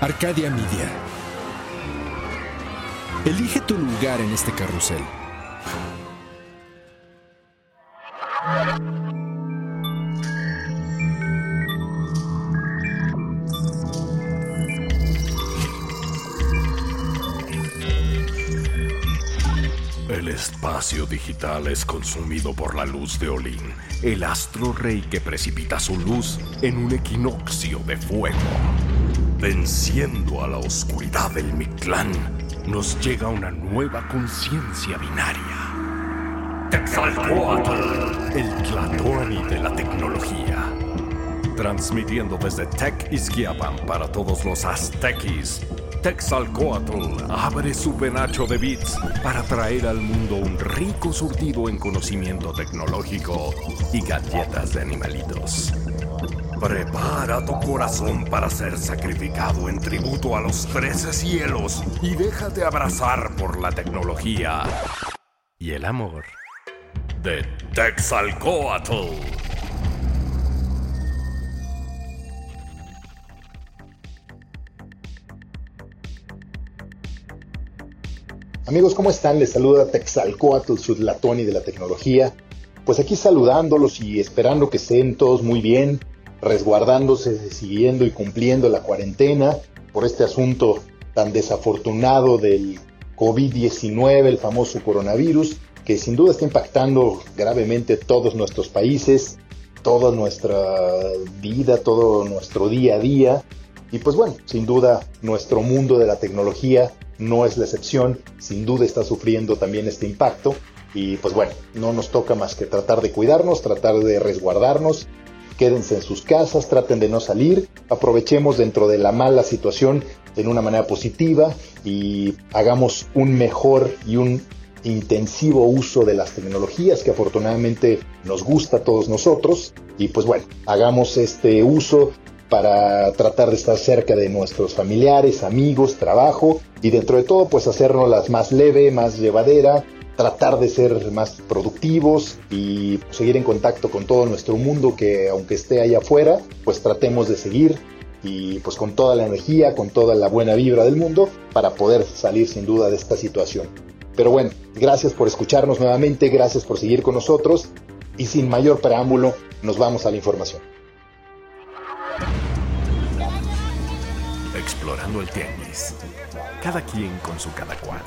Arcadia Media. Elige tu lugar en este carrusel. El espacio digital es consumido por la luz de Olin, el astro rey que precipita su luz en un equinoccio de fuego. Venciendo a la oscuridad del Mictlán, nos llega una nueva conciencia binaria. Texalcoatl, el Tlatoani de la tecnología. Transmitiendo desde Tech Izquiapan para todos los aztequis Texalcoatl abre su penacho de bits para traer al mundo un rico surtido en conocimiento tecnológico y galletas de animalitos. Prepara tu corazón para ser sacrificado en tributo a los trece cielos y déjate abrazar por la tecnología y el amor de Texalcoatl. Amigos, ¿cómo están? Les saluda Texalcoatl, Sudlatoni de la tecnología. Pues aquí saludándolos y esperando que estén todos muy bien, resguardándose, siguiendo y cumpliendo la cuarentena por este asunto tan desafortunado del COVID-19, el famoso coronavirus, que sin duda está impactando gravemente todos nuestros países, toda nuestra vida, todo nuestro día a día. Y pues bueno, sin duda nuestro mundo de la tecnología no es la excepción, sin duda está sufriendo también este impacto y pues bueno, no nos toca más que tratar de cuidarnos, tratar de resguardarnos, quédense en sus casas, traten de no salir, aprovechemos dentro de la mala situación en una manera positiva y hagamos un mejor y un intensivo uso de las tecnologías que afortunadamente nos gusta a todos nosotros. Y pues bueno, hagamos este uso para tratar de estar cerca de nuestros familiares, amigos, trabajo y dentro de todo pues hacernos las más leve, más llevadera, tratar de ser más productivos y seguir en contacto con todo nuestro mundo que aunque esté allá afuera, pues tratemos de seguir y pues con toda la energía, con toda la buena vibra del mundo para poder salir sin duda de esta situación. Pero bueno, gracias por escucharnos nuevamente, gracias por seguir con nosotros y sin mayor preámbulo nos vamos a la información. Explorando el tianguis. Cada quien con su cada cual.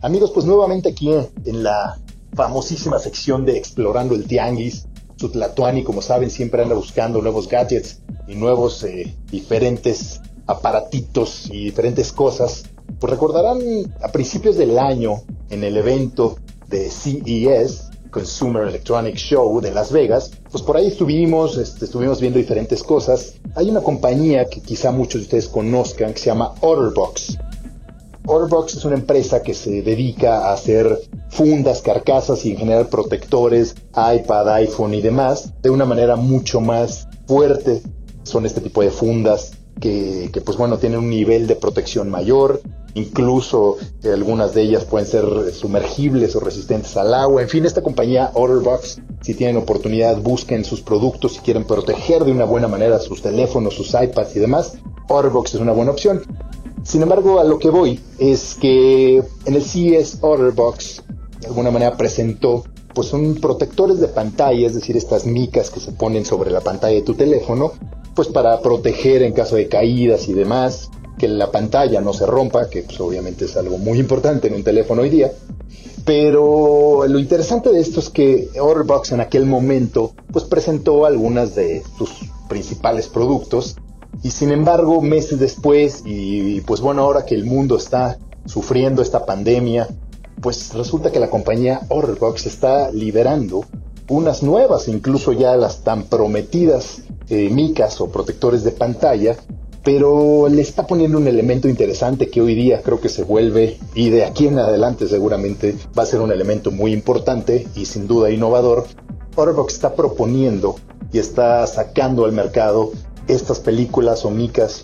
Amigos, pues nuevamente aquí en la famosísima sección de Explorando el Tianguis, Sutlatuani, como saben, siempre anda buscando nuevos gadgets y nuevos eh, diferentes aparatitos y diferentes cosas. Pues recordarán a principios del año en el evento de CES, Consumer Electronic Show de Las Vegas, pues por ahí estuvimos, este, estuvimos viendo diferentes cosas. Hay una compañía que quizá muchos de ustedes conozcan que se llama Otterbox. Otterbox es una empresa que se dedica a hacer fundas, carcasas y en general protectores, iPad, iPhone y demás, de una manera mucho más fuerte. Son este tipo de fundas que, pues bueno, tienen un nivel de protección mayor, incluso eh, algunas de ellas pueden ser sumergibles o resistentes al agua. En fin, esta compañía Otterbox, si tienen oportunidad, busquen sus productos si quieren proteger de una buena manera sus teléfonos, sus iPads y demás. Otterbox es una buena opción. Sin embargo, a lo que voy es que en el CES Otterbox de alguna manera presentó pues son protectores de pantalla, es decir, estas micas que se ponen sobre la pantalla de tu teléfono, pues para proteger en caso de caídas y demás, que la pantalla no se rompa, que pues, obviamente es algo muy importante en un teléfono hoy día. Pero lo interesante de esto es que Orderbox en aquel momento pues presentó algunas de sus principales productos y sin embargo meses después y pues bueno ahora que el mundo está sufriendo esta pandemia pues resulta que la compañía Orderbox está liberando unas nuevas, incluso ya las tan prometidas eh, micas o protectores de pantalla, pero le está poniendo un elemento interesante que hoy día creo que se vuelve y de aquí en adelante seguramente va a ser un elemento muy importante y sin duda innovador. Otterbox está proponiendo y está sacando al mercado estas películas o micas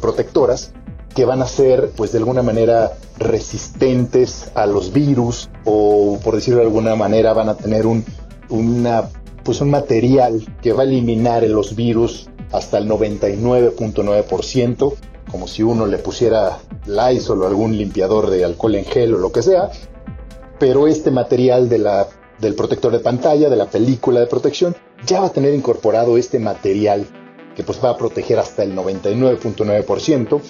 protectoras que van a ser, pues de alguna manera, resistentes a los virus o, por decirlo de alguna manera, van a tener un, una, pues un material que va a eliminar los virus hasta el 99.9%, como si uno le pusiera Lysol o algún limpiador de alcohol en gel o lo que sea, pero este material de la, del protector de pantalla, de la película de protección, ya va a tener incorporado este material que pues va a proteger hasta el 99.9%.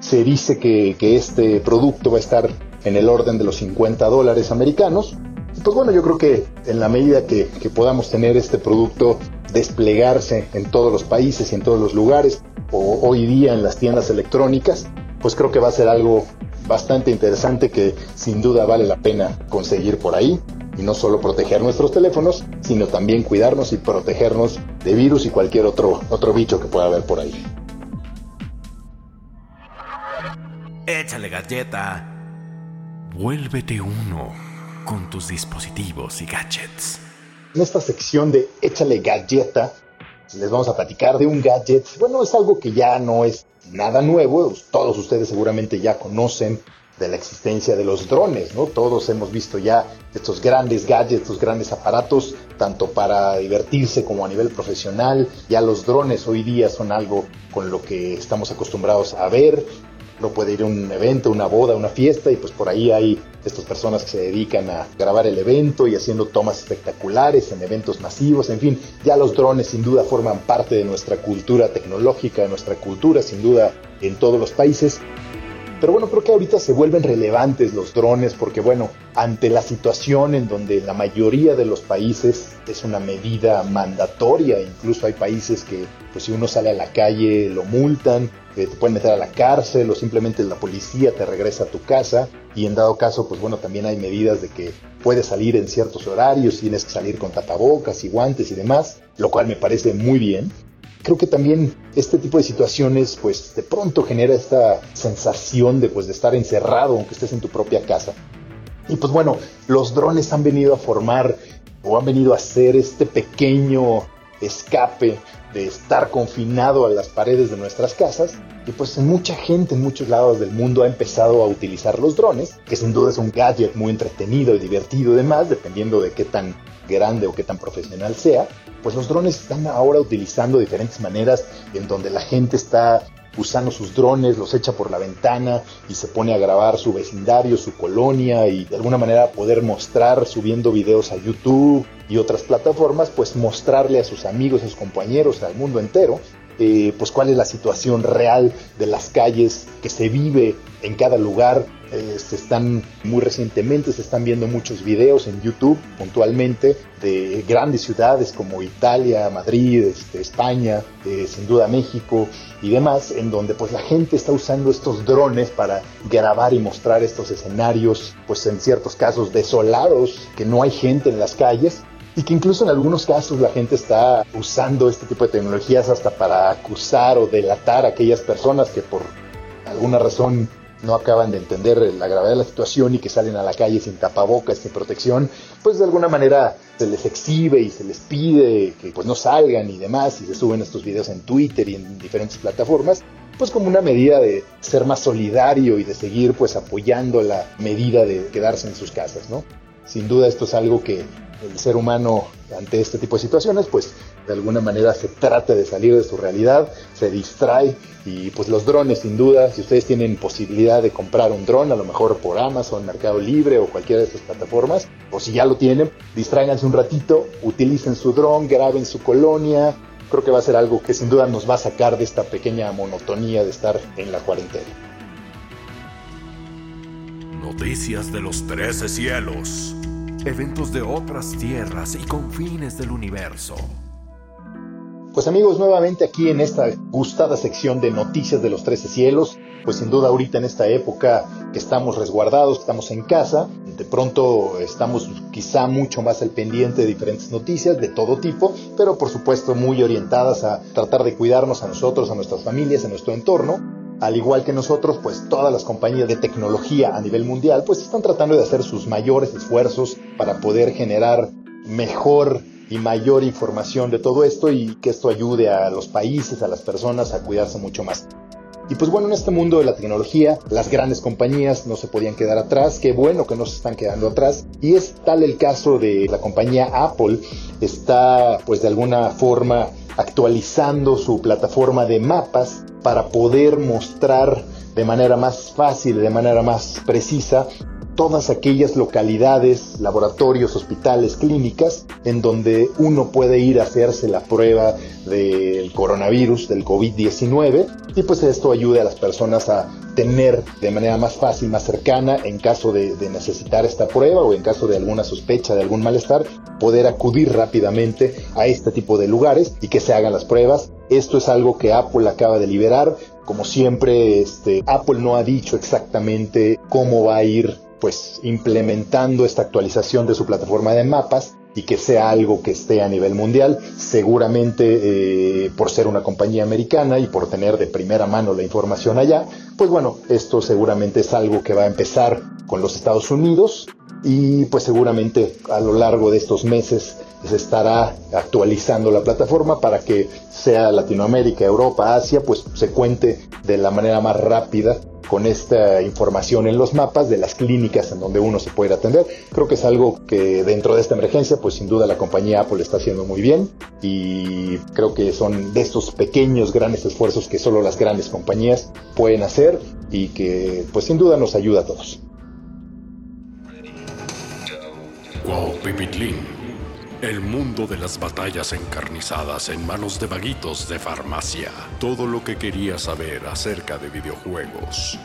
Se dice que, que, este producto va a estar en el orden de los 50 dólares americanos. Pues bueno, yo creo que en la medida que, que podamos tener este producto desplegarse en todos los países y en todos los lugares, o hoy día en las tiendas electrónicas, pues creo que va a ser algo bastante interesante que sin duda vale la pena conseguir por ahí y no solo proteger nuestros teléfonos, sino también cuidarnos y protegernos de virus y cualquier otro, otro bicho que pueda haber por ahí. Échale galleta. Vuélvete uno con tus dispositivos y gadgets. En esta sección de Échale galleta, les vamos a platicar de un gadget. Bueno, es algo que ya no es nada nuevo. Todos ustedes seguramente ya conocen de la existencia de los drones, ¿no? Todos hemos visto ya estos grandes gadgets, estos grandes aparatos, tanto para divertirse como a nivel profesional. Ya los drones hoy día son algo con lo que estamos acostumbrados a ver. No puede ir a un evento, una boda, una fiesta y pues por ahí hay estas personas que se dedican a grabar el evento y haciendo tomas espectaculares en eventos masivos, en fin, ya los drones sin duda forman parte de nuestra cultura tecnológica, de nuestra cultura sin duda en todos los países. Pero bueno, creo que ahorita se vuelven relevantes los drones porque bueno, ante la situación en donde la mayoría de los países es una medida mandatoria, incluso hay países que pues si uno sale a la calle lo multan, te pueden meter a la cárcel o simplemente la policía te regresa a tu casa y en dado caso pues bueno también hay medidas de que puedes salir en ciertos horarios, tienes que salir con tapabocas y guantes y demás, lo cual me parece muy bien creo que también este tipo de situaciones, pues de pronto genera esta sensación de, pues, de estar encerrado, aunque estés en tu propia casa. Y pues bueno, los drones han venido a formar o han venido a hacer este pequeño escape de estar confinado a las paredes de nuestras casas. Y pues mucha gente en muchos lados del mundo ha empezado a utilizar los drones, que sin duda es un gadget muy entretenido y divertido y demás, dependiendo de qué tan grande o qué tan profesional sea pues los drones están ahora utilizando diferentes maneras en donde la gente está usando sus drones, los echa por la ventana y se pone a grabar su vecindario, su colonia y de alguna manera poder mostrar subiendo videos a YouTube y otras plataformas, pues mostrarle a sus amigos, a sus compañeros, al mundo entero, eh, pues cuál es la situación real de las calles que se vive en cada lugar se están muy recientemente se están viendo muchos videos en YouTube puntualmente de grandes ciudades como Italia, Madrid, este, España, eh, sin duda México y demás, en donde pues la gente está usando estos drones para grabar y mostrar estos escenarios, pues en ciertos casos desolados, que no hay gente en las calles y que incluso en algunos casos la gente está usando este tipo de tecnologías hasta para acusar o delatar a aquellas personas que por alguna razón no acaban de entender la gravedad de la situación y que salen a la calle sin tapabocas, sin protección, pues de alguna manera se les exhibe y se les pide que pues no salgan y demás y se suben estos videos en Twitter y en diferentes plataformas, pues como una medida de ser más solidario y de seguir pues apoyando la medida de quedarse en sus casas, ¿no? Sin duda esto es algo que el ser humano ante este tipo de situaciones, pues de alguna manera se trata de salir de su realidad, se distrae y pues los drones sin duda, si ustedes tienen posibilidad de comprar un dron, a lo mejor por Amazon, Mercado Libre o cualquiera de estas plataformas, o si ya lo tienen, distráiganse un ratito, utilicen su dron, graben su colonia, creo que va a ser algo que sin duda nos va a sacar de esta pequeña monotonía de estar en la cuarentena. Noticias de los trece cielos eventos de otras tierras y confines del universo. Pues amigos, nuevamente aquí en esta gustada sección de noticias de los trece cielos, pues sin duda ahorita en esta época que estamos resguardados, estamos en casa, de pronto estamos quizá mucho más al pendiente de diferentes noticias de todo tipo, pero por supuesto muy orientadas a tratar de cuidarnos a nosotros, a nuestras familias, a nuestro entorno al igual que nosotros, pues todas las compañías de tecnología a nivel mundial, pues están tratando de hacer sus mayores esfuerzos para poder generar mejor y mayor información de todo esto y que esto ayude a los países, a las personas a cuidarse mucho más. Y pues bueno, en este mundo de la tecnología, las grandes compañías no se podían quedar atrás, qué bueno que no se están quedando atrás. Y es tal el caso de la compañía Apple, está pues de alguna forma actualizando su plataforma de mapas para poder mostrar de manera más fácil, de manera más precisa, todas aquellas localidades, laboratorios, hospitales, clínicas, en donde uno puede ir a hacerse la prueba del coronavirus, del COVID-19, y pues esto ayude a las personas a tener de manera más fácil, más cercana, en caso de, necesitar esta prueba o en caso de alguna sospecha de algún malestar, poder acudir rápidamente a este tipo de lugares y que se hagan las pruebas. Esto es algo que Apple acaba de liberar. Como siempre, este, Apple no ha dicho exactamente cómo va a ir pues implementando esta actualización de su plataforma de mapas y que sea algo que esté a nivel mundial. Seguramente eh, por ser una compañía americana y por tener de primera mano la información allá, pues bueno, esto seguramente es algo que va a empezar con los Estados Unidos y pues seguramente a lo largo de estos meses se estará actualizando la plataforma para que sea Latinoamérica, Europa, Asia, pues se cuente de la manera más rápida con esta información en los mapas de las clínicas en donde uno se puede atender. Creo que es algo que dentro de esta emergencia, pues sin duda la compañía Apple está haciendo muy bien y creo que son de estos pequeños grandes esfuerzos que solo las grandes compañías pueden hacer y que pues sin duda nos ayuda a todos. Wow, el mundo de las batallas encarnizadas en manos de vaguitos de farmacia. Todo lo que quería saber acerca de videojuegos.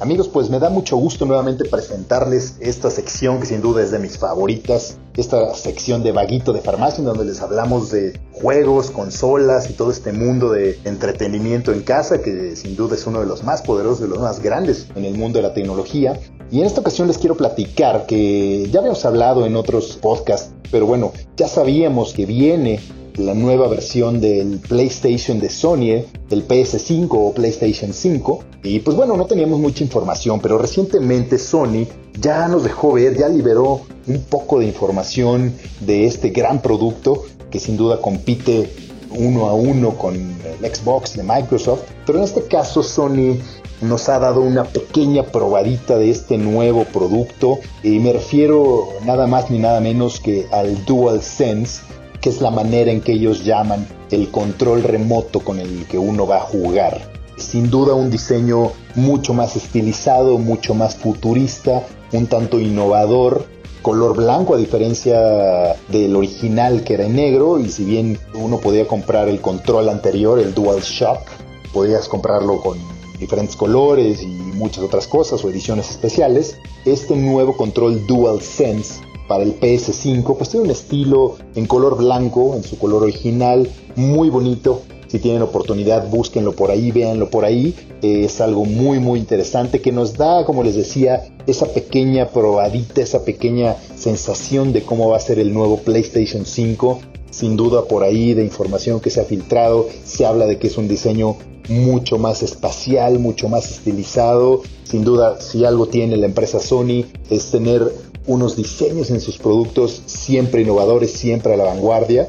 Amigos, pues me da mucho gusto nuevamente presentarles esta sección que sin duda es de mis favoritas, esta sección de vaguito de farmacia en donde les hablamos de juegos, consolas y todo este mundo de entretenimiento en casa que sin duda es uno de los más poderosos, de los más grandes en el mundo de la tecnología. Y en esta ocasión les quiero platicar que ya habíamos hablado en otros podcasts, pero bueno, ya sabíamos que viene la nueva versión del PlayStation de Sony, el PS5 o PlayStation 5. Y pues bueno, no teníamos mucha información, pero recientemente Sony ya nos dejó ver, ya liberó un poco de información de este gran producto que sin duda compite uno a uno con el Xbox de Microsoft. Pero en este caso Sony nos ha dado una pequeña probadita de este nuevo producto y me refiero nada más ni nada menos que al DualSense que es la manera en que ellos llaman el control remoto con el que uno va a jugar. Sin duda un diseño mucho más estilizado, mucho más futurista, un tanto innovador, color blanco a diferencia del original que era en negro y si bien uno podía comprar el control anterior, el DualShock, podías comprarlo con diferentes colores y muchas otras cosas o ediciones especiales, este nuevo control DualSense para el PS5, pues tiene un estilo en color blanco, en su color original, muy bonito. Si tienen oportunidad, búsquenlo por ahí, véanlo por ahí. es algo muy, muy interesante que nos da, como les decía, esa pequeña probadita, esa pequeña sensación de cómo va a ser el nuevo PlayStation 5. Sin duda por ahí de información que se ha filtrado, se habla de que es un diseño mucho más espacial, mucho más estilizado. Sin duda, si algo tiene la empresa Sony es tener unos diseños en sus productos siempre innovadores, siempre a la vanguardia,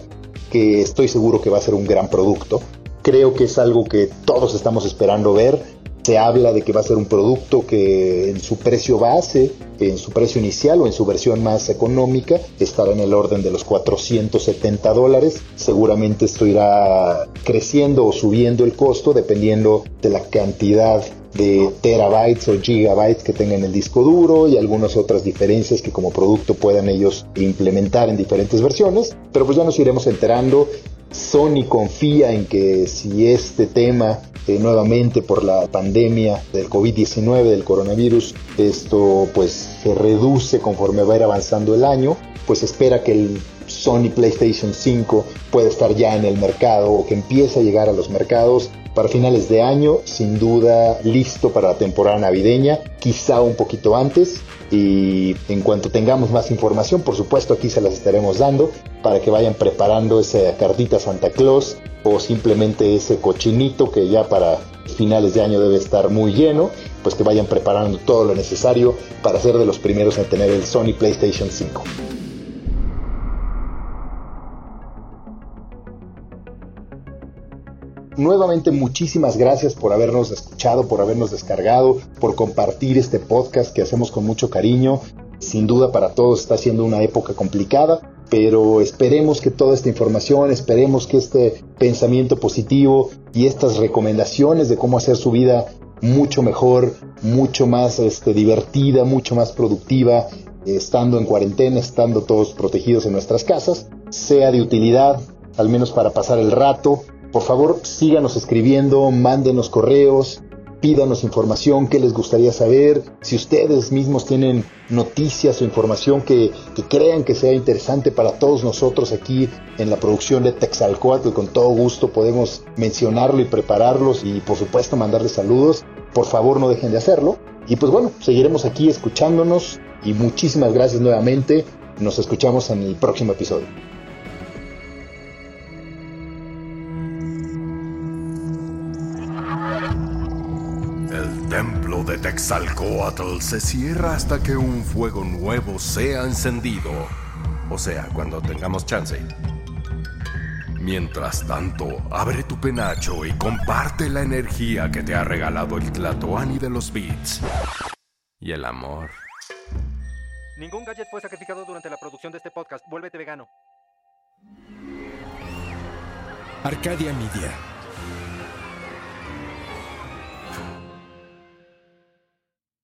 que estoy seguro que va a ser un gran producto. Creo que es algo que todos estamos esperando ver. Se habla de que va a ser un producto que en su precio base, en su precio inicial o en su versión más económica, estará en el orden de los 470 dólares. Seguramente esto irá creciendo o subiendo el costo dependiendo de la cantidad de terabytes o gigabytes que tengan el disco duro y algunas otras diferencias que como producto puedan ellos implementar en diferentes versiones, pero pues ya nos iremos enterando. Sony confía en que si este tema eh, nuevamente por la pandemia del COVID-19, del coronavirus, esto pues se reduce conforme va a ir avanzando el año, pues espera que el Sony PlayStation 5 pueda estar ya en el mercado o que empiece a llegar a los mercados para finales de año, sin duda listo para la temporada navideña, quizá un poquito antes. Y en cuanto tengamos más información, por supuesto aquí se las estaremos dando para que vayan preparando esa cartita Santa Claus o simplemente ese cochinito que ya para finales de año debe estar muy lleno, pues que vayan preparando todo lo necesario para ser de los primeros en tener el Sony PlayStation 5. Nuevamente muchísimas gracias por habernos escuchado, por habernos descargado, por compartir este podcast que hacemos con mucho cariño. Sin duda para todos está siendo una época complicada, pero esperemos que toda esta información, esperemos que este pensamiento positivo y estas recomendaciones de cómo hacer su vida mucho mejor, mucho más este, divertida, mucho más productiva, estando en cuarentena, estando todos protegidos en nuestras casas, sea de utilidad, al menos para pasar el rato. Por favor, síganos escribiendo, mándenos correos, pídanos información que les gustaría saber. Si ustedes mismos tienen noticias o información que, crean que sea interesante para todos nosotros aquí en la producción de Texalcoatl, con todo gusto podemos mencionarlo y prepararlos y por supuesto mandarles saludos. Por favor, no dejen de hacerlo. Y pues bueno, seguiremos aquí escuchándonos y muchísimas gracias nuevamente. Nos escuchamos en el próximo episodio. Texalcoatl se cierra hasta que un fuego nuevo sea encendido. O sea, cuando tengamos chance. Mientras tanto, abre tu penacho y comparte la energía que te ha regalado el Tlatoani de los Beats. Y el amor. Ningún gadget fue sacrificado durante la producción de este podcast. Vuélvete vegano. Arcadia Media.